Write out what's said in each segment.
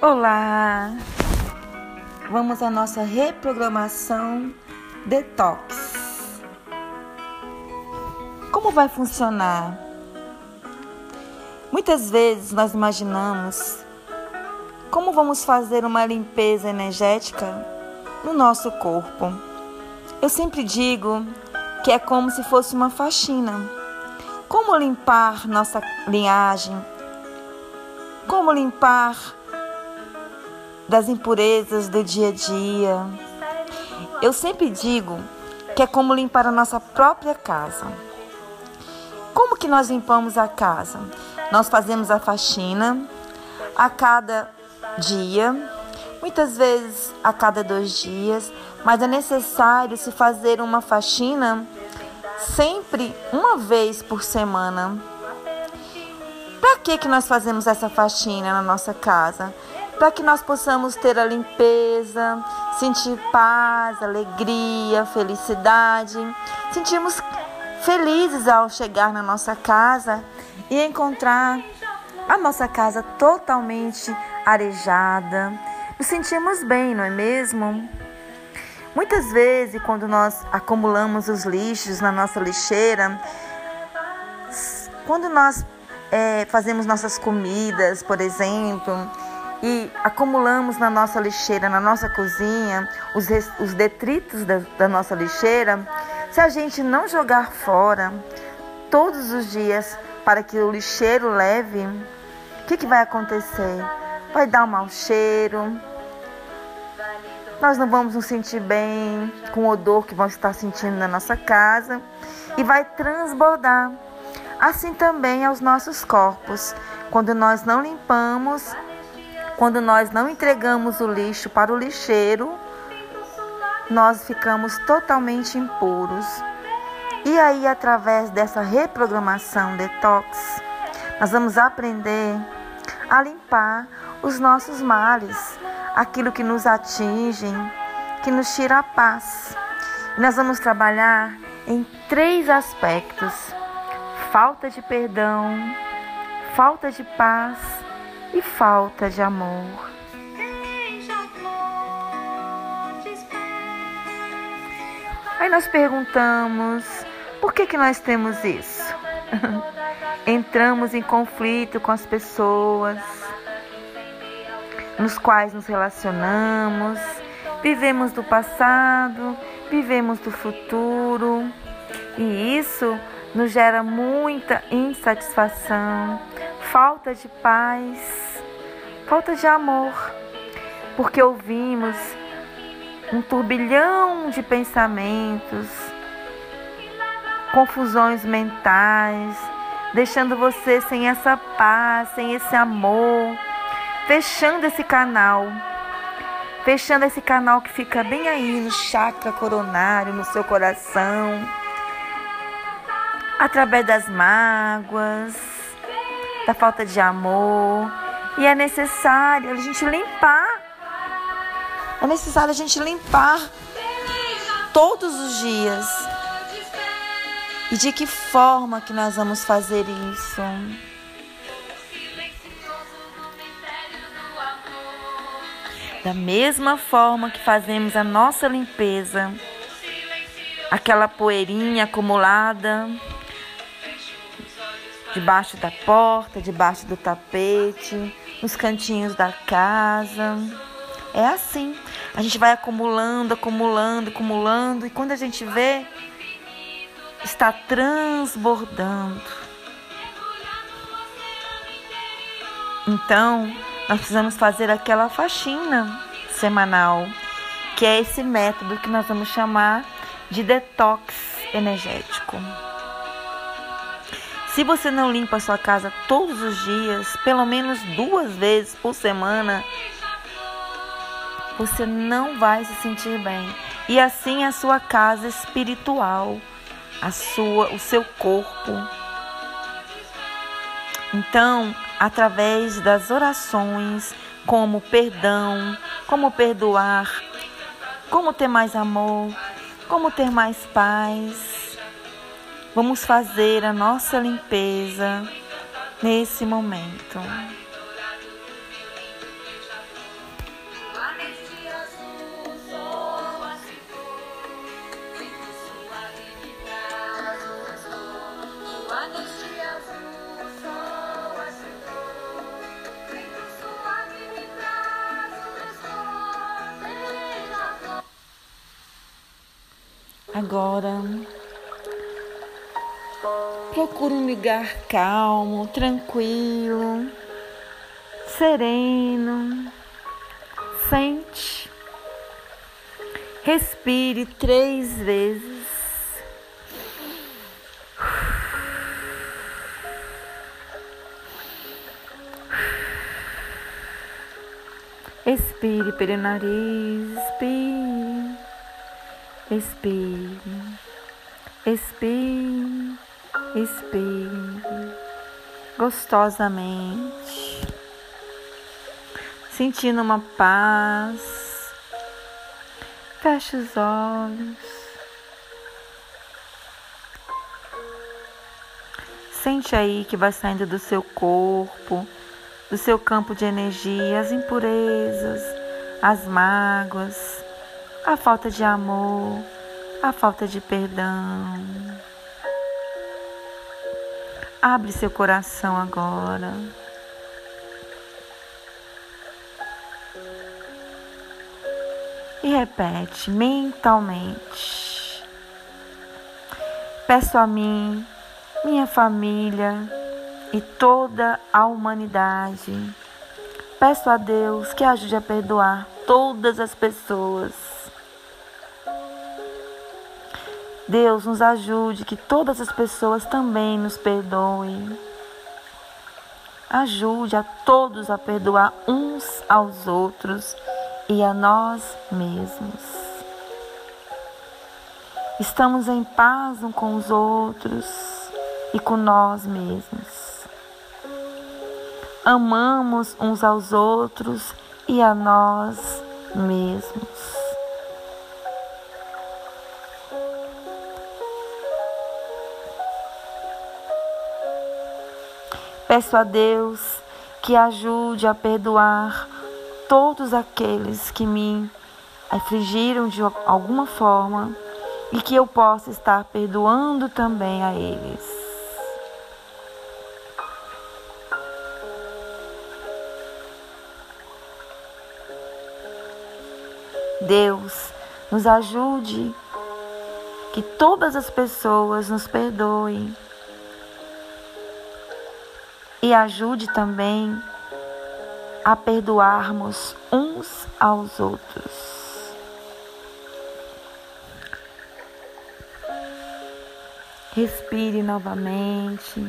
Olá! Vamos à nossa reprogramação detox. Como vai funcionar? Muitas vezes nós imaginamos como vamos fazer uma limpeza energética no nosso corpo. Eu sempre digo que é como se fosse uma faxina. Como limpar nossa linhagem? Como limpar das impurezas do dia a dia. Eu sempre digo que é como limpar a nossa própria casa. Como que nós limpamos a casa? Nós fazemos a faxina a cada dia, muitas vezes a cada dois dias, mas é necessário se fazer uma faxina sempre uma vez por semana. Para que, que nós fazemos essa faxina na nossa casa? Para que nós possamos ter a limpeza, sentir paz, alegria, felicidade, sentirmos felizes ao chegar na nossa casa e encontrar a nossa casa totalmente arejada. Nos sentimos bem, não é mesmo? Muitas vezes, quando nós acumulamos os lixos na nossa lixeira, quando nós é, fazemos nossas comidas, por exemplo, e acumulamos na nossa lixeira, na nossa cozinha, os, os detritos da, da nossa lixeira, se a gente não jogar fora todos os dias para que o lixeiro leve, o que, que vai acontecer? Vai dar um mau cheiro, nós não vamos nos sentir bem com o odor que vamos estar sentindo na nossa casa e vai transbordar. Assim também aos nossos corpos. Quando nós não limpamos quando nós não entregamos o lixo para o lixeiro, nós ficamos totalmente impuros. E aí, através dessa reprogramação detox, nós vamos aprender a limpar os nossos males, aquilo que nos atinge, que nos tira a paz. E nós vamos trabalhar em três aspectos: falta de perdão, falta de paz e falta de amor. Aí nós perguntamos: por que, que nós temos isso? Entramos em conflito com as pessoas nos quais nos relacionamos, vivemos do passado, vivemos do futuro, e isso nos gera muita insatisfação, falta de paz, falta de amor, porque ouvimos um turbilhão de pensamentos, confusões mentais, deixando você sem essa paz, sem esse amor, fechando esse canal, fechando esse canal que fica bem aí no chakra coronário, no seu coração, através das mágoas da falta de amor. E é necessário a gente limpar. É necessário a gente limpar todos os dias. E de que forma que nós vamos fazer isso? Da mesma forma que fazemos a nossa limpeza, aquela poeirinha acumulada debaixo da porta, debaixo do tapete, nos cantinhos da casa. É assim. A gente vai acumulando, acumulando, acumulando e quando a gente vê, está transbordando. Então, nós precisamos fazer aquela faxina semanal, que é esse método que nós vamos chamar de detox energético. Se você não limpa a sua casa todos os dias, pelo menos duas vezes por semana, você não vai se sentir bem. E assim a sua casa espiritual, a sua, o seu corpo. Então, através das orações, como perdão, como perdoar, como ter mais amor, como ter mais paz, Vamos fazer a nossa limpeza nesse momento. Agora, procure um lugar calmo, tranquilo, sereno. Sente. Respire três vezes. Expire pelo nariz, expire. Expire, expire, expire gostosamente, sentindo uma paz. Feche os olhos. Sente aí que vai saindo do seu corpo, do seu campo de energia, as impurezas, as mágoas a falta de amor, a falta de perdão. Abre seu coração agora. E repete mentalmente. Peço a mim, minha família e toda a humanidade. Peço a Deus que ajude a perdoar todas as pessoas Deus nos ajude, que todas as pessoas também nos perdoem. Ajude a todos a perdoar uns aos outros e a nós mesmos. Estamos em paz uns com os outros e com nós mesmos. Amamos uns aos outros e a nós mesmos. Peço a Deus que ajude a perdoar todos aqueles que me afligiram de alguma forma e que eu possa estar perdoando também a eles. Deus, nos ajude que todas as pessoas nos perdoem e ajude também a perdoarmos uns aos outros. Respire novamente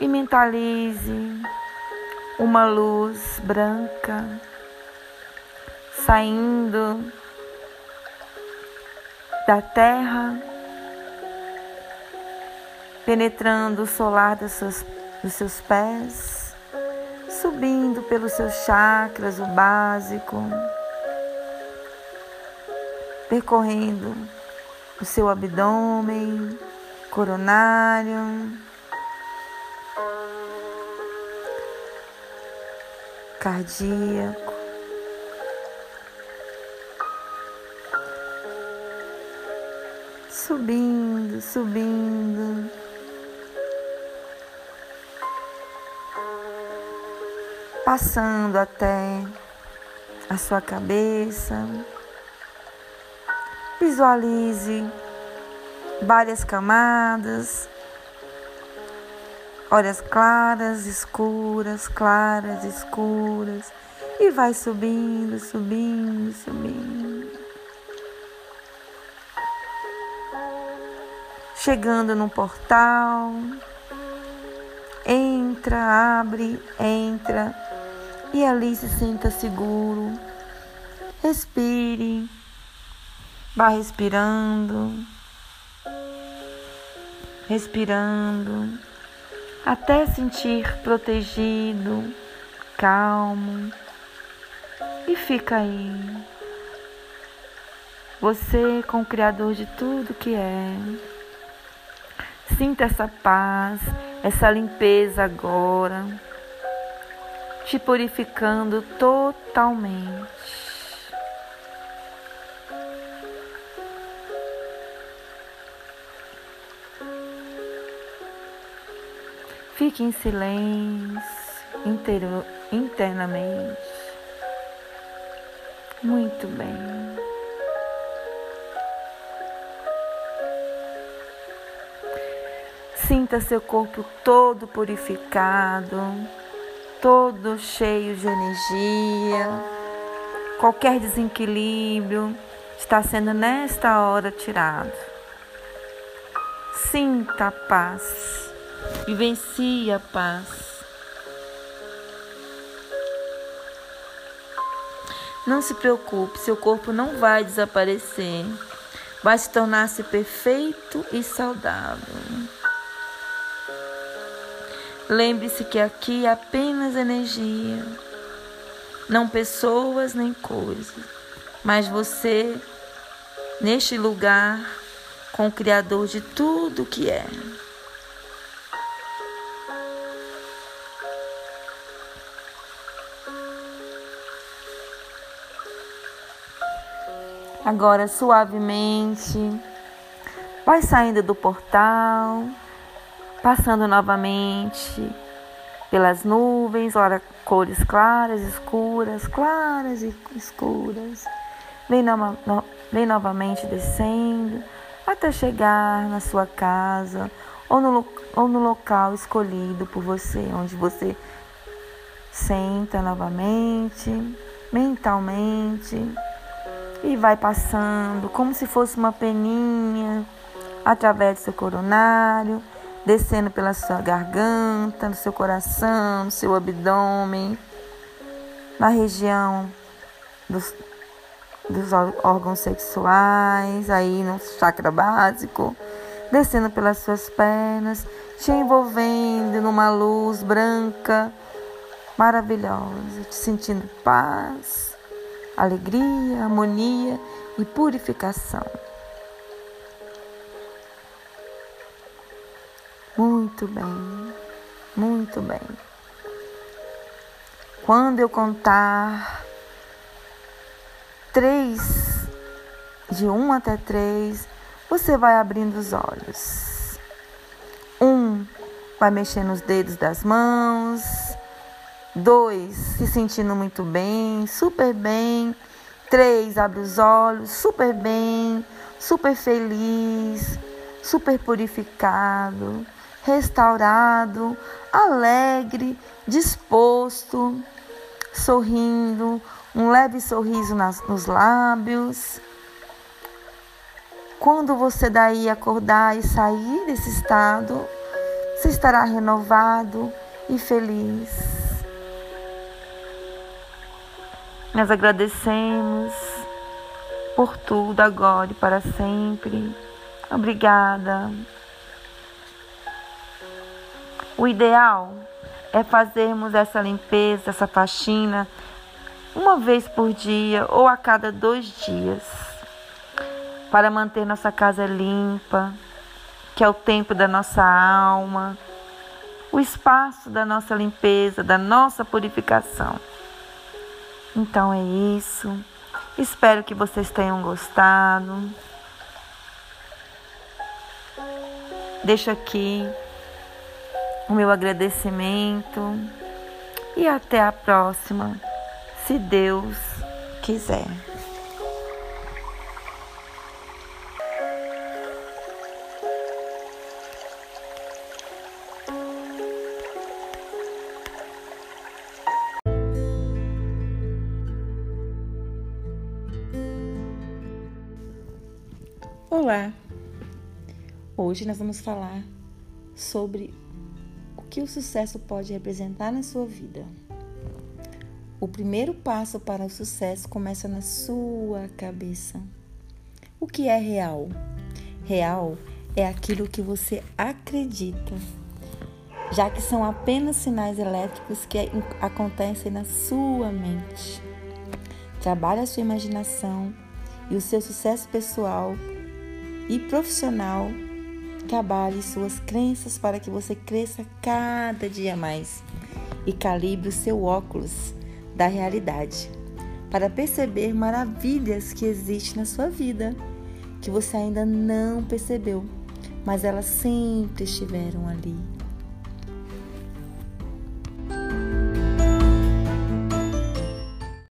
e mentalize uma luz branca saindo da terra penetrando o solar dos seus, dos seus pés, subindo pelos seus chakras, o básico, percorrendo o seu abdômen, coronário, cardíaco. Subindo, subindo. Passando até a sua cabeça. Visualize várias camadas, olhas claras, escuras, claras, escuras, e vai subindo, subindo, subindo. Chegando no portal, entra, abre, entra e ali se sinta seguro. Respire, vá respirando, respirando, até sentir protegido, calmo e fica aí. Você com o Criador de tudo que é. Sinta essa paz, essa limpeza agora te purificando totalmente. Fique em silêncio inteiro, internamente. Muito bem. Sinta seu corpo todo purificado, todo cheio de energia. Qualquer desequilíbrio está sendo nesta hora tirado. Sinta a paz. Vivencie a paz. Não se preocupe, seu corpo não vai desaparecer. Vai se tornar-se perfeito e saudável. Lembre-se que aqui é apenas energia, não pessoas nem coisas, mas você neste lugar com o Criador de tudo que é. Agora, suavemente, vai saindo do portal, passando novamente pelas nuvens, ora cores claras, escuras, claras e escuras. Vem, no, no, vem novamente descendo até chegar na sua casa ou no, ou no local escolhido por você, onde você senta novamente, mentalmente e vai passando como se fosse uma peninha através do seu coronário, descendo pela sua garganta, no seu coração, no seu abdômen, na região dos, dos órgãos sexuais, aí no chakra básico, descendo pelas suas pernas, te envolvendo numa luz branca maravilhosa, te sentindo paz alegria, harmonia e purificação. Muito bem, muito bem. Quando eu contar três, de um até três, você vai abrindo os olhos. Um, vai mexendo os dedos das mãos. Dois, se sentindo muito bem, super bem. Três, abre os olhos, super bem, super feliz, super purificado, restaurado, alegre, disposto, sorrindo, um leve sorriso nas, nos lábios. Quando você daí acordar e sair desse estado, você estará renovado e feliz. Nós agradecemos por tudo agora e para sempre. Obrigada. O ideal é fazermos essa limpeza, essa faxina, uma vez por dia ou a cada dois dias, para manter nossa casa limpa, que é o tempo da nossa alma, o espaço da nossa limpeza, da nossa purificação. Então é isso. Espero que vocês tenham gostado. Deixo aqui o meu agradecimento e até a próxima, se Deus quiser. Olá! Hoje nós vamos falar sobre que o sucesso pode representar na sua vida. O primeiro passo para o sucesso começa na sua cabeça. O que é real? Real é aquilo que você acredita, já que são apenas sinais elétricos que acontecem na sua mente. Trabalhe a sua imaginação e o seu sucesso pessoal e profissional, trabalhe suas crenças para que você cresça cada dia mais. e calibre o seu óculos da realidade para perceber maravilhas que existem na sua vida que você ainda não percebeu, mas elas sempre estiveram ali.